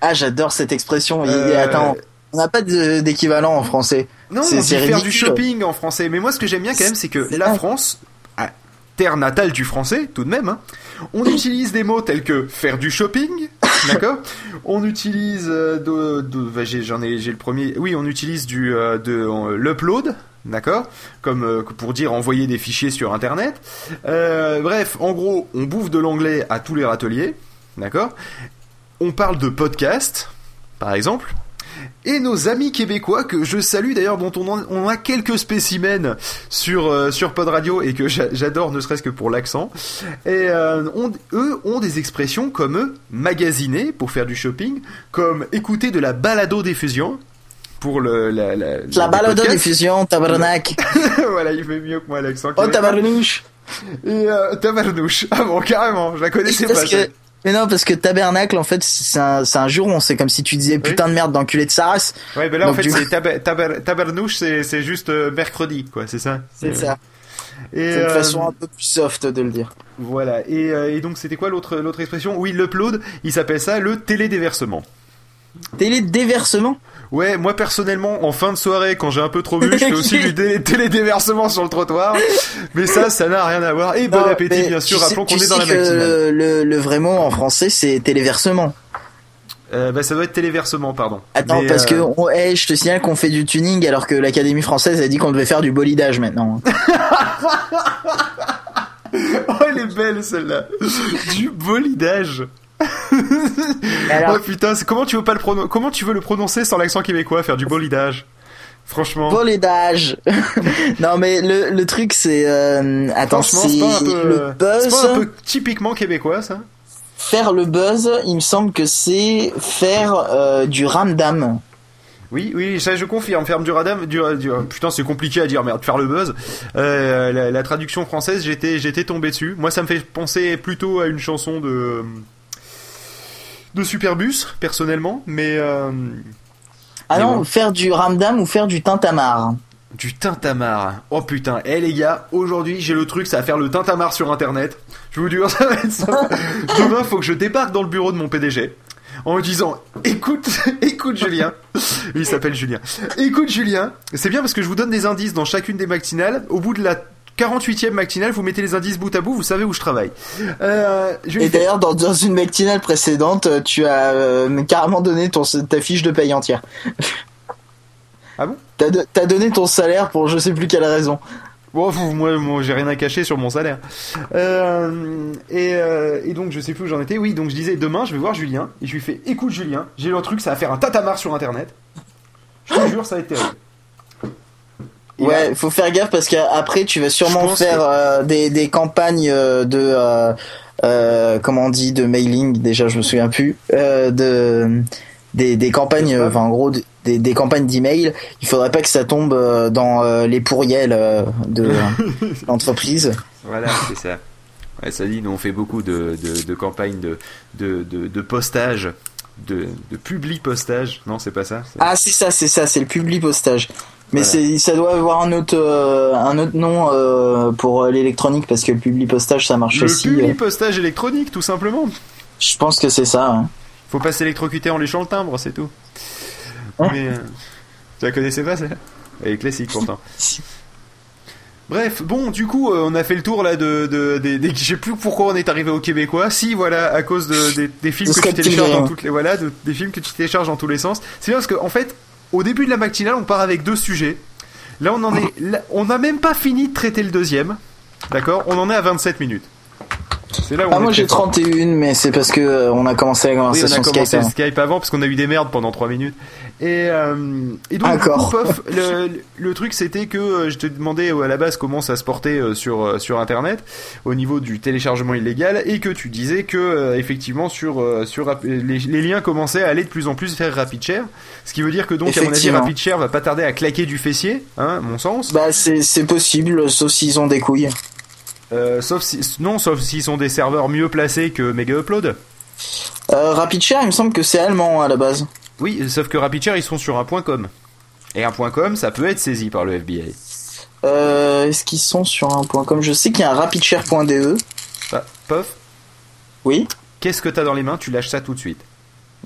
Ah, j'adore cette expression. Euh, Attends, on n'a pas d'équivalent en français. Non, C'est- on dit c'est faire du shopping en français. Mais moi, ce que j'aime bien quand même, c'est que la. France, terre natale du français, tout de même, hein, on utilise des mots tels que faire du shopping, d'accord On utilise euh, de, de- bah, j'en ai, j'ai le premier. Oui, on utilise du euh, de l'upload. D'accord Comme euh, pour dire envoyer des fichiers sur Internet. Euh, bref, en gros, on bouffe de l'anglais à tous les râteliers. D'accord On parle de podcast, par exemple. Et nos amis québécois que je salue d'ailleurs, dont on, en- on a quelques spécimens sur euh, sur Pod Radio et que j'a- j'adore, ne serait-ce que pour l'accent. Et euh, eux ont des expressions comme magasiner pour faire du shopping, comme écouter de la balado diffusion pour le la la, La podcasts. diffusion, tabarnak. voilà, il fait mieux que moi l'accent. Oh, tabarnouche. Et euh, tabarnouche. Ah bon, carrément, je la connaissais pas. que, mais non, parce que tabernacle, en fait, c'est un, c'est un juron. C'est comme si tu disais putain de merde d'enculé de sa race. Ouais, mais là en fait du c'est taber, taber, tabernouche, c'est c'est juste euh, mercredi, quoi, c'est ça? C'est ça. Et, C'est une euh, façon un peu plus soft de le dire. Voilà. Et, euh, et donc c'était quoi l'autre l'autre expression? Oui, l'upload. Il s'appelle ça le télédéversement. Télédéversement Ouais, moi personnellement, en fin de soirée, quand j'ai un peu trop bu, je fais aussi du dé- télédéversement sur le trottoir. Mais ça, ça n'a rien à voir. Et bon appétit, bien sûr. Rappelons qu'on est dans la matinale. Le, le vrai mot en français, c'est téléversement. Euh, bah, ça doit être téléversement, pardon. Attends, Mais, parce euh, que on- hey, je te signale qu'on fait du tuning alors que l'Académie française a dit qu'on devait faire du bolidage maintenant. Oh, elle est belle celle-là. Du bolidage. Alors, oh putain, comment tu veux pas le pronon- comment tu veux le prononcer sans l'accent québécois, faire du bolidage? Franchement. bolidage. non mais le, le truc c'est euh, attends, c'est pas un peu, le c'est pas un peu typiquement québécois, ça? Faire le buzz, il me semble que c'est faire euh, du ramdam. Oui, oui, ça je confirme. Ferme du radam, du, du- putain, c'est compliqué à dire, merde, faire le buzz. Euh, la, la traduction française, j'étais, j'étais tombé dessus. Moi, ça me fait penser plutôt à une chanson de de Superbus, personnellement, mais euh, Ah Mais non, bon. faire du ramdam ou faire du tintamarre. du tintamarre. Oh putain, eh les gars, aujourd'hui j'ai le truc, ça va faire le tintamarre sur Internet. Je vous jure, ça va être ça. Demain, faut que je débarque dans le bureau de mon PDG. En me disant, écoute, écoute Julien, il s'appelle Julien. Écoute Julien, c'est bien parce que je vous donne des indices dans chacune des matinales. Au bout de la 48e matinale, vous mettez les indices bout à bout, vous savez où je travaille. Euh, je Et d'ailleurs, dans, dans une matinale précédente, tu as euh, carrément donné ton, ta fiche de paye entière. Ah bon? T'as do- t'as donné ton salaire pour je sais plus quelle raison. Bon, moi, moi j'ai rien à cacher sur mon salaire. Euh, et, euh, et donc, je sais plus où j'en étais. Oui, donc je disais, demain, je vais voir Julien. Et je lui fais, écoute Julien, j'ai le truc, ça va faire un tatamar sur Internet. Je te jure, ça va être terrible. Ouais, faut faire gaffe parce qu'après tu vas sûrement faire que- euh, des, des campagnes euh, de euh, comment on dit de mailing déjà je me souviens plus euh, de des, des campagnes enfin en gros de- des, des campagnes d'email il faudrait pas que ça tombe dans les pourriels de l'entreprise Voilà, c'est ça. Ouais, ça dit, nous on fait beaucoup de, de, de campagnes de, de, de, postage, de, de publi postage. Non, c'est pas ça. ah c'est ça c'est ça c'est le public postage mais Voilà. ça doit avoir un autre euh, un autre nom euh, pour euh, l'électronique parce que le public postage ça marche le aussi publi euh, postage électronique, tout simplement. je pense que c'est ça ouais. Faut pas s'électrocuter en léchant le timbre, c'est tout. Hein Mais euh, tu la connaissais pas, celle Elle est classique pourtant. Bref, bon, du coup, euh, on a fait le tour là de, de, des- je sais plus pourquoi on est arrivé au Québécois. Si, voilà, à cause de, des, des films De que tu télécharges dans toutes les, voilà, de- des films que tu télécharges dans tous les sens. C'est bien parce que, en fait, au début de la matinale, on part avec deux sujets. Là, on en est, on n'a même pas fini de traiter le deuxième. D'accord? On en est à 27 minutes. C'est là où Ah on moi j'ai très fort. 31 mais c'est parce que euh, on a commencé la Oui, on conversation a commencé Skype. avant. Skype avant parce qu'on a eu des merdes pendant 3 minutes. Et, euh, et donc, du coup, le, le truc c'était que euh, je te demandais euh, à la base comment ça se portait euh, sur, sur internet au niveau du téléchargement illégal et que tu disais que effectivement sur, sur les, les liens commençaient à aller de plus en plus vers RapidShare. Ce qui veut dire que donc à mon avis. RapidShare va pas tarder à claquer du fessier, hein, à mon sens. Bah c'est c'est possible sauf s'ils ont des couilles. Euh, sauf si, non, sauf s'ils sont des serveurs mieux placés que Mega Upload. Euh, RapidShare il me semble que c'est allemand à la base. Oui, sauf que RapidShare ils sont sur un point .com. Et un point .com, ça peut être saisi par le FBI. Euh, Est-ce qu'ils sont sur un point com? Je sais qu'il y a un rapidshare.de. Ah, Pof, Oui. qu'est-ce que t'as dans les mains? Tu lâches ça tout de suite.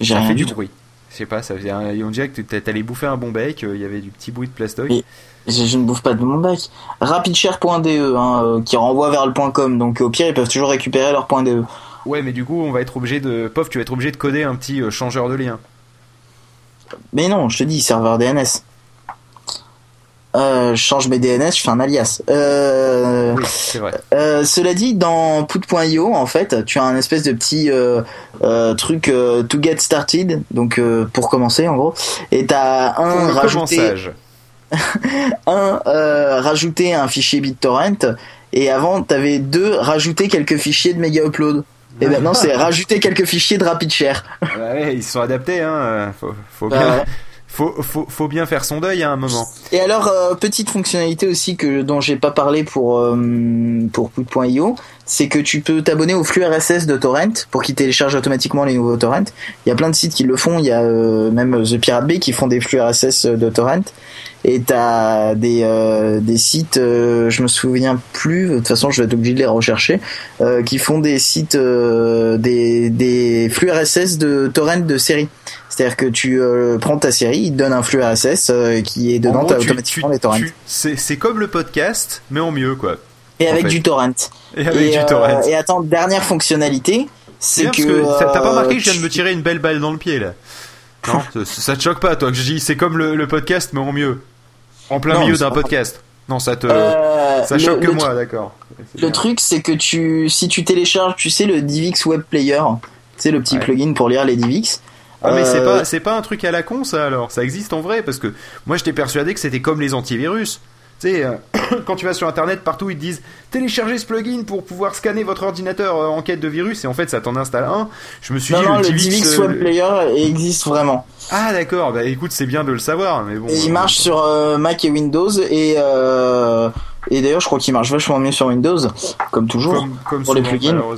J'ai fait du bruit. Je sais pas, ça faisait un... on dirait que t'allais bouffer un bon bec, euh, il y avait du petit bruit de plastoc. Oui. Je, je ne bouffe pas de mon bac. Rapidshare.de hein, euh, qui renvoie vers le point com. Donc au pire ils peuvent toujours récupérer leur point .de. Ouais, mais du coup, on va être obligé de. Pof, tu vas être obligé de coder un petit euh, changeur de lien. Mais non, je te dis serveur DNS. Euh, je change mes DNS, je fais un alias. Euh, Oui, c'est vrai. Euh, cela dit, dans Put.io, en fait, tu as un espèce de petit truc to get started, donc pour commencer en gros, et t'as Pour un le. Un euh, rajouter un fichier BitTorrent, et avant t'avais deux rajouter quelques fichiers de Mega Upload. Et maintenant c'est rajouter quelques fichiers de RapidShare. Ouais, ouais, ils se sont adaptés, hein. Faut, Bah ouais. Faut, faut, faut bien faire son deuil à un moment. Et alors euh, petite fonctionnalité aussi que dont j'ai pas parlé pour euh, pour Put.io, c'est que tu peux t'abonner au flux RSS de torrent pour qu'il télécharge automatiquement les nouveaux torrents. Il y a plein de sites qui le font, il y a euh, même The Pirate Bay qui font des flux RSS de torrent et t'as des euh, des sites, euh, je me souviens plus. De toute façon, je vais être obligé de les rechercher, euh, qui font des sites, euh, des des flux RSS de torrent de séries. C'est-à-dire que tu prends ta série, il te donne un flux RSS qui est dedans, gros, tu- automatiquement tu- les torrents. C'est c'est comme le podcast, mais en mieux, quoi. Et avec fait. du torrent. Et avec et, du torrent. et attends, dernière fonctionnalité, c'est que, que t'as pas remarqué que je viens de me tirer une belle balle dans le pied là Non, ça, ça te choque pas toi que je dis c'est comme le, le podcast mais en mieux. En plein Non, milieu d'un podcast. Non, ça te Euh, ça le- choque que le moi, d'accord. Le bien. truc, c'est que tu, si tu télécharges, tu sais, le DivX Web Player, tu sais, le petit Ouais. plugin pour lire les DivX. Ah mais c'est Euh, pas c'est pas un truc à la con ça alors, ça existe en vrai parce que moi j'étais persuadé que c'était comme les antivirus. Tu sais, euh, quand tu vas sur internet, partout ils te disent téléchargez ce plugin pour pouvoir scanner votre ordinateur euh, en quête de virus et en fait ça t'en installe un. Je me suis Non, dit non, le le DivX, euh, Web Player existe vraiment. Ah d'accord, bah écoute c'est bien de le savoir mais bon. Et il marche sur euh, Mac et Windows et euh, et d'ailleurs, je crois qu'il marche vachement mieux sur Windows, comme toujours. comme, comme pour les plugins.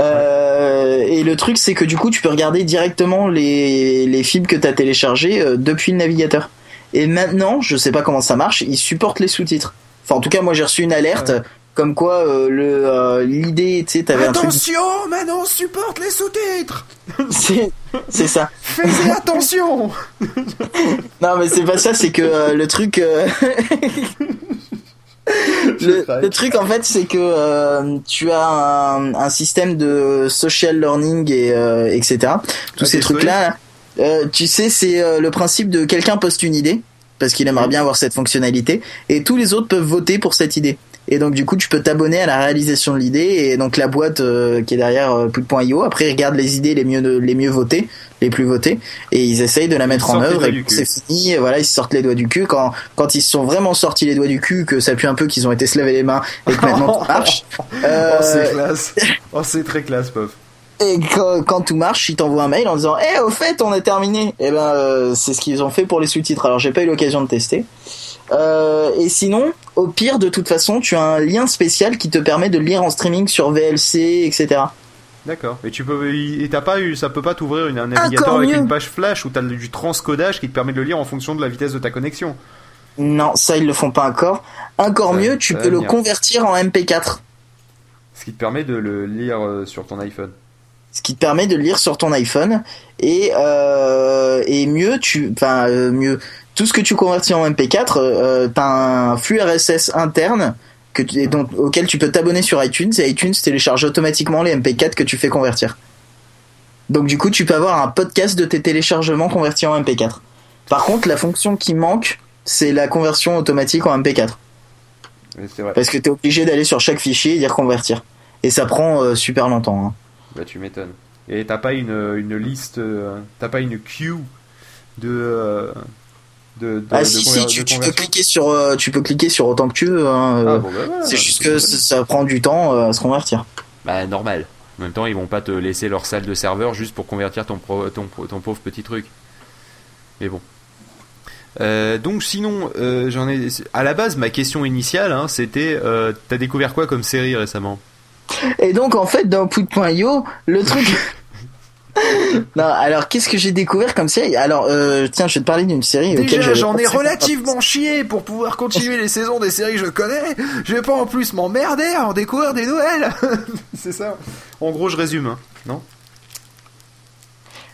Euh, et le truc, c'est que du coup, tu peux regarder directement les, les films que tu as téléchargés depuis le navigateur. Et maintenant, je sais pas comment ça marche, ils supportent les sous-titres. Enfin, en tout cas, moi, j'ai reçu une alerte comme quoi euh, le euh, l'idée, tu sais, t'avais un truc. Attention, Manon supporte les sous-titres. C'est c'est ça. Faites attention. Non, mais c'est pas ça, c'est que euh, le truc. euh, le, le truc en fait c'est que euh, tu as un, un système de social learning et euh, etc tous Ah, ces trucs là tu sais c'est euh, le principe de quelqu'un poste une idée parce qu'il aimerait bien avoir cette fonctionnalité et tous les autres peuvent voter pour cette idée et donc du coup tu peux t'abonner à la réalisation de l'idée et donc la boîte euh, qui est derrière euh, Put.io après ils regardent les idées les mieux les mieux votées les plus votées et ils essayent de la mettre en œuvre et c'est fini et voilà ils se sortent les doigts du cul quand quand ils se sont vraiment sortis les doigts du cul que ça pue un peu qu'ils ont été se laver les mains et que maintenant tout marche euh, Oh c'est classe. Oh c'est très classe, pof. Et quand, quand tout marche ils t'envoient un mail en disant eh au fait on est terminé et ben euh, c'est ce qu'ils ont fait pour les sous-titres alors j'ai pas eu l'occasion de tester euh, et sinon au pire de toute façon tu as un lien spécial qui te permet de lire en streaming sur VLC etc D'accord. Et tu peux, et t'as pas eu, ça peut pas t'ouvrir un navigateur Encore avec mieux. une page flash où t'as du transcodage qui te permet de le lire en fonction de la vitesse de ta connexion. non ça ils le font pas encore encore Ça- mieux tu peux le convertir en MP4 Ce qui te permet de le lire euh, sur ton iPhone. Ce qui te permet de le lire sur ton iPhone. Et euh, et mieux tu enfin euh, mieux tout ce que tu convertis en MP4 euh, t'as un flux RSS interne que tu, et donc, auquel tu peux t'abonner sur iTunes et iTunes télécharge automatiquement les MP4 que tu fais convertir. Donc du coup tu peux avoir un podcast de tes téléchargements convertis en MP4 par contre la fonction qui manque c'est la conversion automatique en MP4 Ouais, C'est vrai. parce que t'es obligé d'aller sur chaque fichier et dire convertir et ça prend euh, super longtemps hein. Bah tu m'étonnes. Et t'as pas une, une liste, euh, t'as pas une queue de, euh, de, de Ah de si si tu, peux cliquer sur euh, tu peux cliquer sur autant que tu veux hein, Ah euh, bon bah c'est juste que ça, ça prend du temps euh, à se convertir. Bah normal. En même temps, ils vont pas te laisser leur salle de serveur juste pour convertir ton, pro- ton, pauvre petit truc. Mais bon. Euh, donc sinon, euh, j'en ai. À la base, ma question initiale, hein, c'était, euh, t'as découvert quoi comme série récemment? Et donc en fait dans Put.io le truc Non, alors qu'est-ce que j'ai découvert comme série? Alors euh, tiens, je vais te parler d'une série Déjà, j'en ai absolument pas relativement chié pour pouvoir continuer les saisons des séries que je connais. Je vais pas en plus m'emmerder à en découvrir des nouvelles. C'est ça. En gros, je résume, hein, non?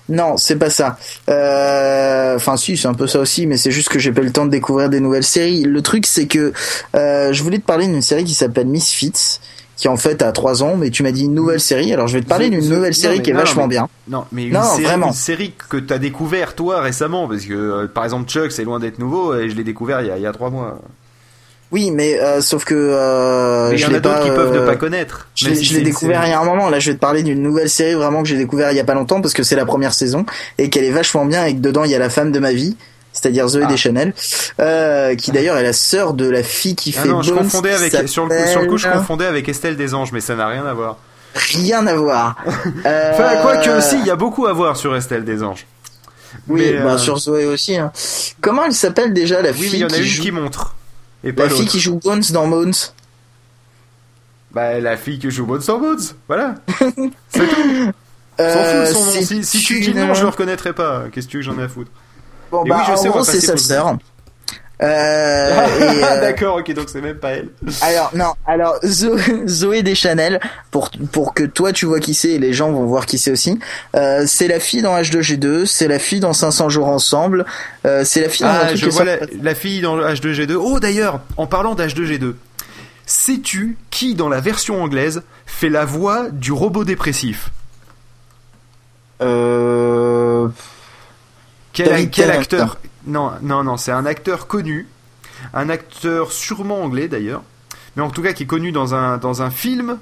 Non, c'est pas ça. Euh, Enfin, si, c'est un peu ça aussi, mais c'est juste que j'ai pas eu le temps de découvrir des nouvelles séries. Le truc, c'est que euh, je voulais te parler d'une série qui s'appelle Misfits, qui en fait a trois ans, mais tu m'as dit une nouvelle série. Alors, je vais te parler d'une nouvelle série qui est non, vachement mais- bien. Non, mais une, Non, série, vraiment. une série que t'as découvert toi récemment, parce que euh, par exemple Chuck, c'est loin d'être nouveau et je l'ai découvert il y a, il y a trois mois. Oui, mais euh, sauf que euh, mais il y en a d'autres qui peuvent ne pas connaître. Je l'ai si découvert il y a un moment. Là, je vais te parler d'une nouvelle série vraiment que j'ai découvert il y a pas longtemps parce que c'est la première saison et qu'elle est vachement bien et que dedans il y a la femme de ma vie, c'est-à-dire Zoé Ah. Deschanel, euh, qui d'ailleurs est la sœur de la fille qui Ah fait non, je Bones, confondais avec sur le, coup, sur le coup, je confondais avec Estelle des Anges, mais ça n'a rien à voir. Rien à voir. Euh, Enfin, quoi que si, il y a beaucoup à voir sur Estelle des Anges. Oui, Mais, bah, euh, sur Zoé aussi. hein. Comment elle s'appelle déjà la Oui, fille il y en a qui une joue qui montre. Et pas la fille qui joue Bones dans Bones Bah, la fille qui joue Bones sans Bones. Voilà. C'est tout. Euh, S'en fout de son nom. Si, si tu dis nom, je le reconnaîtrai pas. Qu'est-ce que j'en ai à foutre? Bon, bah, oui, je en sais, gros, c'est sa sœur. Euh, et, Ah, euh, D'accord, ok, donc c'est même pas elle. alors non, alors Zo- Zoé Deschanel, pour pour que toi tu vois qui c'est et les gens vont voir qui c'est aussi. Euh, c'est la fille dans H2G2, c'est la fille dans 500 jours ensemble, euh, c'est la fille dans Ah, je vois la, la fille dans le H2G2. Oh, d'ailleurs, en parlant d'H2G2, sais-tu qui, dans la version anglaise, fait la voix du robot dépressif? Euh... Quel, Tennant. acteur Non, non, non, c'est un acteur connu, un acteur sûrement anglais d'ailleurs, mais en tout cas qui est connu dans un, dans un film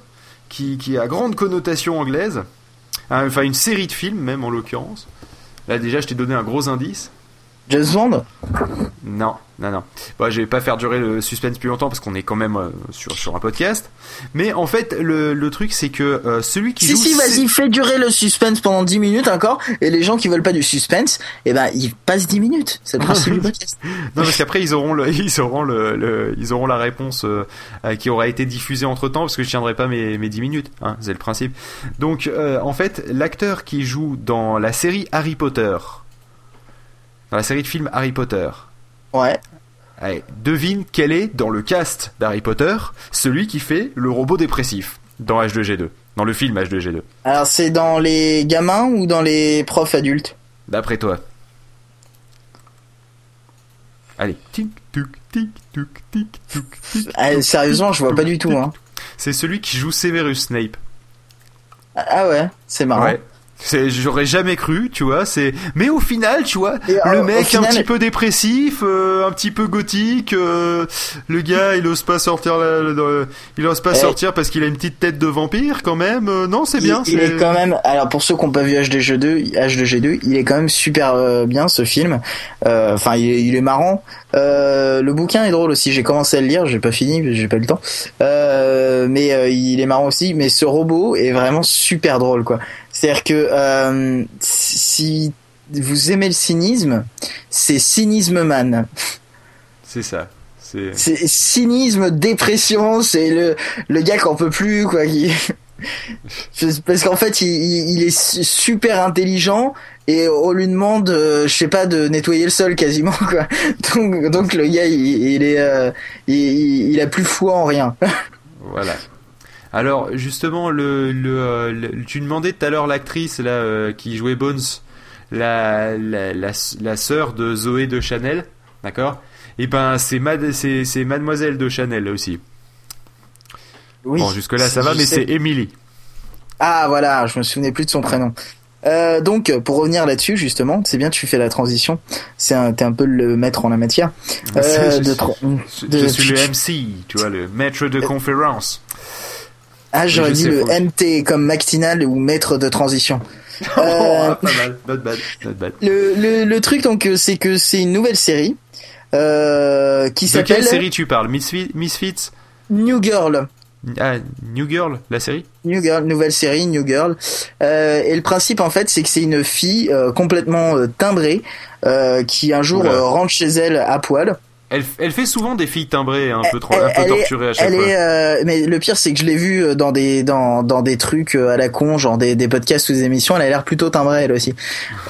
qui, qui a grande connotation anglaise, enfin une série de films même en l'occurrence. Là déjà je t'ai donné un gros indice. James Bond? Non, non, non. Bon, je vais pas faire durer le suspense plus longtemps parce qu'on est quand même euh, sur, sur un podcast. Mais en fait, le, le truc, c'est que euh, celui qui Si joue. si, vas-y, fais durer le suspense pendant 10 minutes encore et les gens qui veulent pas du suspense, eh ben ils passent 10 minutes, c'est le principe du podcast. Non, parce qu'après, ils auront, le, ils auront, le, le- ils auront la réponse euh, euh, qui aura été diffusée entre temps parce que je tiendrai pas mes, mes 10 minutes. Hein, c'est le principe. Donc, euh, en fait, l'acteur qui joue dans la série Harry Potter, dans la série de films Harry Potter, Ouais. Allez, devine quel est, dans le cast d'Harry Potter, celui qui fait le robot dépressif dans H2G2, dans le film H2G2, Alors c'est dans les gamins ou dans les profs adultes? D'après toi. Allez, tic, tic, tuc, tic, tuc, tic. Ah, Sérieusement, je vois pas du tout. Hein. C'est celui qui joue Severus Snape. Ah ouais, c'est marrant. Ouais. C'est, j'aurais jamais cru, tu vois. C'est, mais au final, tu vois, Et, le mec final- un petit peu dépressif, euh, un petit peu gothique. euh, le gars, il ose pas sortir, la- il ose pas Eh. sortir parce qu'il a une petite tête de vampire quand même. euh, non, c'est bien. Il, il c'est- est quand même. Alors pour ceux qui n'ont pas vu HD2, H2G2, il est quand même super euh, bien ce film. Euh, Enfin, il, est- il est marrant. Euh, le bouquin est drôle aussi. J'ai commencé à le lire, j'ai pas fini, j'ai pas eu le temps. Euh, mais euh, il est marrant aussi. Mais ce robot est vraiment super drôle, quoi. C'est-à-dire que euh, si vous aimez le cynisme, c'est Cynisme Man. C'est ça. C'est. Cynisme, dépression, c'est le le gars qu'on peut plus quoi. Qui... Parce qu'en fait, il, il- est su- super intelligent et on lui demande, euh, je sais pas, de nettoyer le sol quasiment quoi. Donc donc le gars, il, il est, euh, il a plus foi en rien. Voilà. Alors justement, le, le, euh, le- tu demandais tout à l'heure l'actrice là euh, qui jouait Bones, la la, la la sœur de Zoé de Chanel, d'accord? Et ben c'est Mad, c'est c'est Mademoiselle de Chanel aussi. Oui. Bon jusque là ça va, mais c'est Emily. Ah voilà, je me souvenais plus de son prénom. Euh, donc pour revenir là-dessus justement, c'est bien tu fais la transition. C'est un, t'es un peu le maître en la matière. Euh, de je, de- suis le MC, tu vois, le maître de conférence. Ah j'aurais dit le MT comme Mactinal ou maître de transition. Oh, Euh, pas mal, not bad, not bad. Le, le, le truc donc euh, c'est que c'est une nouvelle série euh, qui De quelle s'appelle série tu parles? Misfit, Misfits? New Girl. Ah, New Girl, la série? New Girl, nouvelle série New Girl. Euh, et le principe en fait c'est que c'est une fille euh, complètement euh, timbrée euh, qui un jour euh, rentre chez elle à poil. Elle, elle fait souvent des filles timbrées, un peu, trop, Elle- un peu est- torturées à chaque Elle fois. est, euh, mais le pire c'est que je l'ai vue euh, dans des dans dans des trucs euh, à la con, genre des, des podcasts ou des émissions. Elle a l'air plutôt timbrée elle aussi.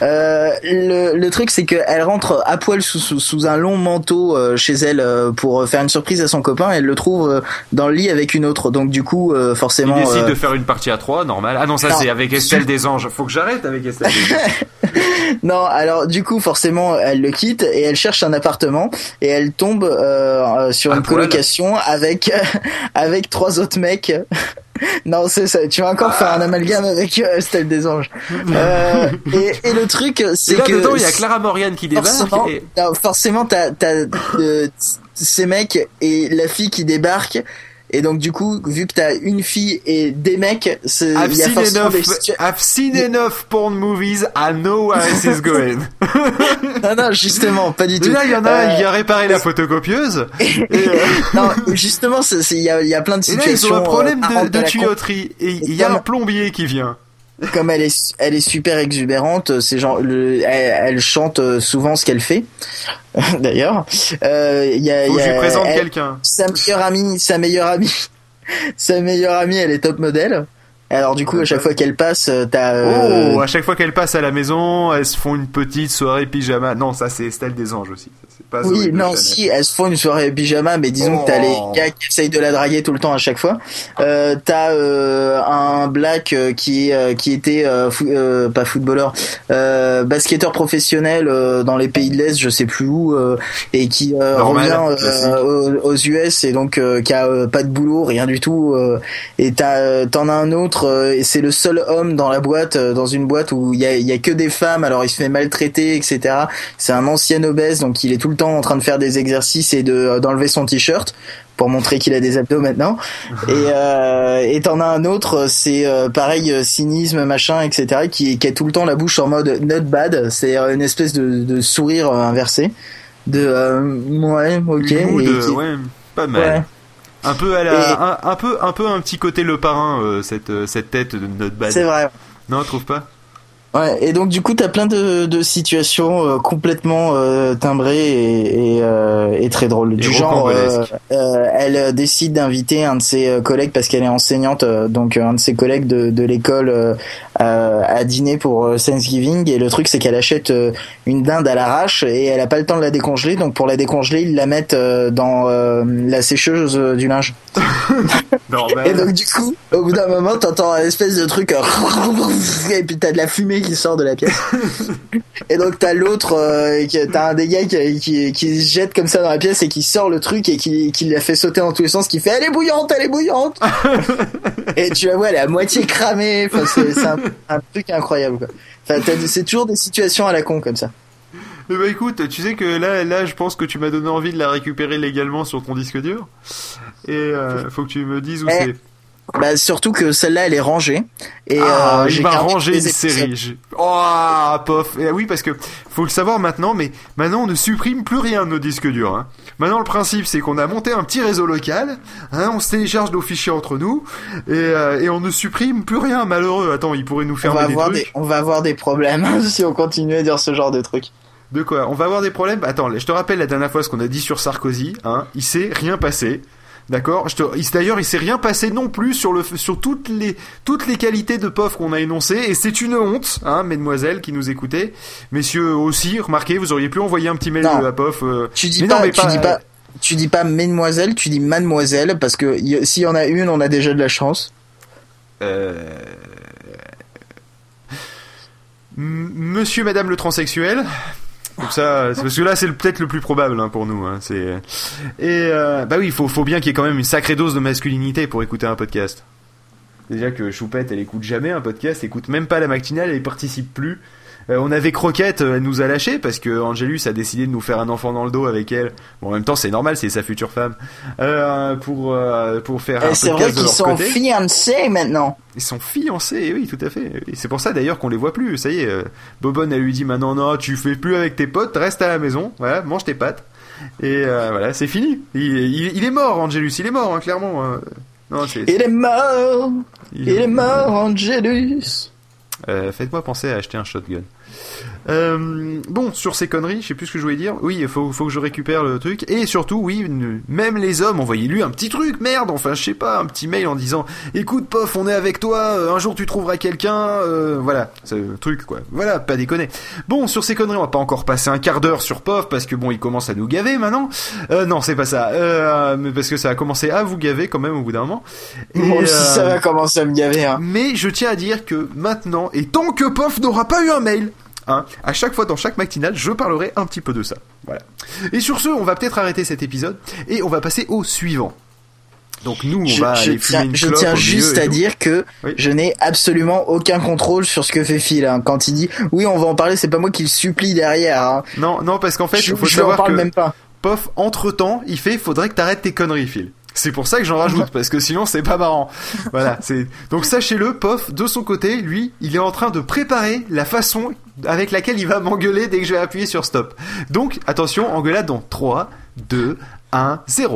Euh, le, le truc c'est qu'elle rentre à poil sous, sous sous un long manteau chez elle pour faire une surprise à son copain. Elle le trouve dans le lit avec une autre. Donc du coup euh, Il forcément. décide euh, de faire une partie à trois, normal. Ah non, ça c'est avec Estelle des Anges. Faut que j'arrête avec Estelle des Anges. Non, alors du coup forcément elle le quitte et elle cherche un appartement et elle tombe euh, euh, sur une colocation avec avec trois autres mecs. non, c'est ça. Tu vas encore faire un amalgame avec euh, des Anges. Euh, et, et le truc c'est que dedans, il y a Clara Morgan qui débarque. forcément, Et... non, forcément t'as t'as ces mecs et la fille qui débarque. Et donc du coup, vu que t'as une fille et des mecs, c'est- I've seen, enough, I've seen enough porn movies, I know where this is going. Non, non, justement, pas du tout. là, il y en a Euh, il a réparé la photocopieuse. Et, euh, non, justement, il y a, il y a plein de et là, situations. ils ont un problème euh, de, marrantes de tuyauterie. Et il y a un plombier qui vient. Comme elle est, elle est super exubérante, c'est genre, le, elle, elle chante euh, souvent ce qu'elle fait. D'ailleurs, euh, il y a, Faut que y je a- présente quelqu'un. sa meilleure amie, sa meilleure amie, sa meilleure amie, elle est top modèle. Alors du coup, à chaque fois qu'elle passe, euh, t'as. euh, Oh, à chaque fois qu'elle passe à la maison, elles se font une petite soirée pyjama. Non, ça c'est Estelle des Anges aussi. Pas Oui, non, Chanel. si, elles se font une soirée pyjama, mais disons que t'as les Oh. gars qui essayent de la draguer tout le temps à chaque fois. Euh, t'as euh, un black euh, qui euh, qui était euh, fou- euh, pas footballeur, euh, basketteur professionnel euh, dans les pays de l'Est, je sais plus où, euh, et qui euh, Normal, revient euh, aux, US et donc euh, qui a pas de boulot, rien du tout. euh, et t'as t'en as un autre, euh, et c'est le seul homme dans la boîte, euh, dans une boîte où il y a, y a que des femmes, alors il se fait maltraiter, etc. C'est un ancien obèse, donc il est tout le temps en train de faire des exercices et de euh, d'enlever son t-shirt pour montrer qu'il a des abdos maintenant. Et euh, et t'en as un autre, c'est euh, pareil euh, cynisme machin, etc. Qui, qui a tout le temps la bouche en mode not bad. C'est une espèce de, de sourire inversé. De euh, ouais ok. Et qui- ouais, pas mal. ouais. Un peu à la, Et- un, un peu, un peu un petit côté le parrain, cette, cette tête de notre bad. C'est vrai. Non, trouve pas Ouais, et donc du coup t'as plein de, de situations euh, complètement euh, timbrées et, et, euh, et très drôles. Et Du genre, euh, euh, elle euh, décide d'inviter un de ses collègues parce qu'elle est enseignante, donc un de ses collègues de, de l'école euh, à, dîner pour Thanksgiving. Et le truc c'est qu'elle achète une dinde à l'arrache et elle a pas le temps de la décongeler, donc pour la décongeler ils la mettent euh, dans euh, la sécheuse du linge. Et donc du coup, au bout d'un moment, t'entends un espèce de truc euh, et puis t'as de la fumée qui sort de la pièce. Et donc t'as l'autre, euh, t'as un des gars qui, qui, qui se jette comme ça dans la pièce et qui sort le truc et qui, qui la fait sauter dans tous les sens, qui fait elle est bouillante, elle est bouillante. et tu la vois, elle est à moitié cramée. Enfin, c'est un, un truc incroyable. Quoi. Enfin, c'est toujours des situations à la con comme ça. Ben écoute, tu sais que là, là, je pense que tu m'as donné envie de la récupérer légalement sur ton disque dur. Et euh, faut que tu me dises où Eh, c'est. Bah surtout que celle-là, elle est rangée. Et ah, euh, il tous une série. Je- Oh, pof. Eh oui, parce que faut le savoir maintenant, mais maintenant on ne supprime plus rien de nos disques durs. Hein. Maintenant, le principe, c'est qu'on a monté un petit réseau local. Hein, on se télécharge nos fichiers entre nous et, euh, et on ne supprime plus rien. Malheureux. Attends, il pourrait nous va, des avoir trucs. des, on va avoir des problèmes si on continue à dire ce genre de trucs. De quoi? On va avoir des problèmes? Attends, je te rappelle la dernière fois ce qu'on a dit sur Sarkozy. Hein, il s'est rien passé. D'accord D'ailleurs, il s'est rien passé non plus sur, le, sur toutes, les, toutes les qualités de POF qu'on a énoncées. Et c'est une honte, hein, mesdemoiselles qui nous écoutez. Messieurs aussi, remarquez, vous auriez pu envoyer un petit mail Non. à POF. euh, Tu dis Mais pas, non, mais tu pas- dis pas, tu dis pas mesdemoiselle, tu dis mademoiselle parce que s'il y en a une, on a déjà de la chance. euh, Monsieur, Madame le transsexuel. Comme ça, parce que là c'est peut-être le plus probable hein, pour nous. Hein, et euh, bah oui, il faut, faut bien qu'il y ait quand même une sacrée dose de masculinité pour écouter un podcast. Déjà que Choupette, elle écoute jamais un podcast, elle écoute même pas la matinale, elle y participe plus. Euh, on avait Croquette, euh, elle nous a lâché parce que Angelus a décidé de nous faire un enfant dans le dos avec elle. Bon, en même temps, c'est normal, c'est sa future femme. Euh, pour euh, pour faire un c'est vrai qu'ils sont côté. fiancés maintenant. Ils sont fiancés, oui, tout à fait. Et c'est pour ça d'ailleurs qu'on les voit plus. Ça y est, euh, Bobonne, elle lui dit maintenant, non, tu fais plus avec tes potes, reste à la maison, voilà, mange tes pâtes. Et euh, voilà, c'est fini. Il, il- il est mort, Angelus, il est mort, hein, clairement. euh. Non. Il est mort, il est mort, Angelus. Euh, Faites-moi penser à acheter un shotgun. Euh, bon, sur ces conneries, je sais plus ce que je voulais dire. Oui, il faut, faut que je récupère le truc. Et surtout, oui, même les hommes, envoyez-lui un petit truc, merde, enfin, je sais pas, un petit mail en disant Écoute, pof, on est avec toi, euh, un jour tu trouveras quelqu'un, euh, voilà, c'est le truc, quoi. Voilà, pas déconner. Bon, sur ces conneries, on va pas encore passer un quart d'heure sur pof, parce que bon, il commence à nous gaver maintenant. Euh, non, c'est pas ça. Euh, mais parce que ça a commencé à vous gaver quand même au bout d'un moment. Et, Moi aussi, ça va commencer à me gaver. Hein. mais je tiens à dire que maintenant, et tant que POF n'aura pas eu un mail, hein, à chaque fois dans chaque matinale, je parlerai un petit peu de ça. Voilà. Et sur ce, on va peut-être arrêter cet épisode et on va passer au suivant. Donc nous, on Je, va je aller fumer tiens, une je tiens juste à dire que Oui. je n'ai absolument aucun contrôle sur ce que fait Phil. hein. Quand il dit oui, on va en parler, c'est pas moi qui le supplie derrière. Hein. Non, non, parce qu'en fait, je il faut je lui en savoir parle que même pas. POF, entre temps, il fait, faudrait que t'arrêtes tes conneries, Phil. C'est pour ça que j'en rajoute, parce que sinon c'est pas marrant. Voilà, c'est donc sachez-le, Pof, de son côté, lui, il est en train de préparer la façon avec laquelle il va m'engueuler dès que je vais appuyer sur stop. Donc attention, engueulade dans 3, 2, 1, 0.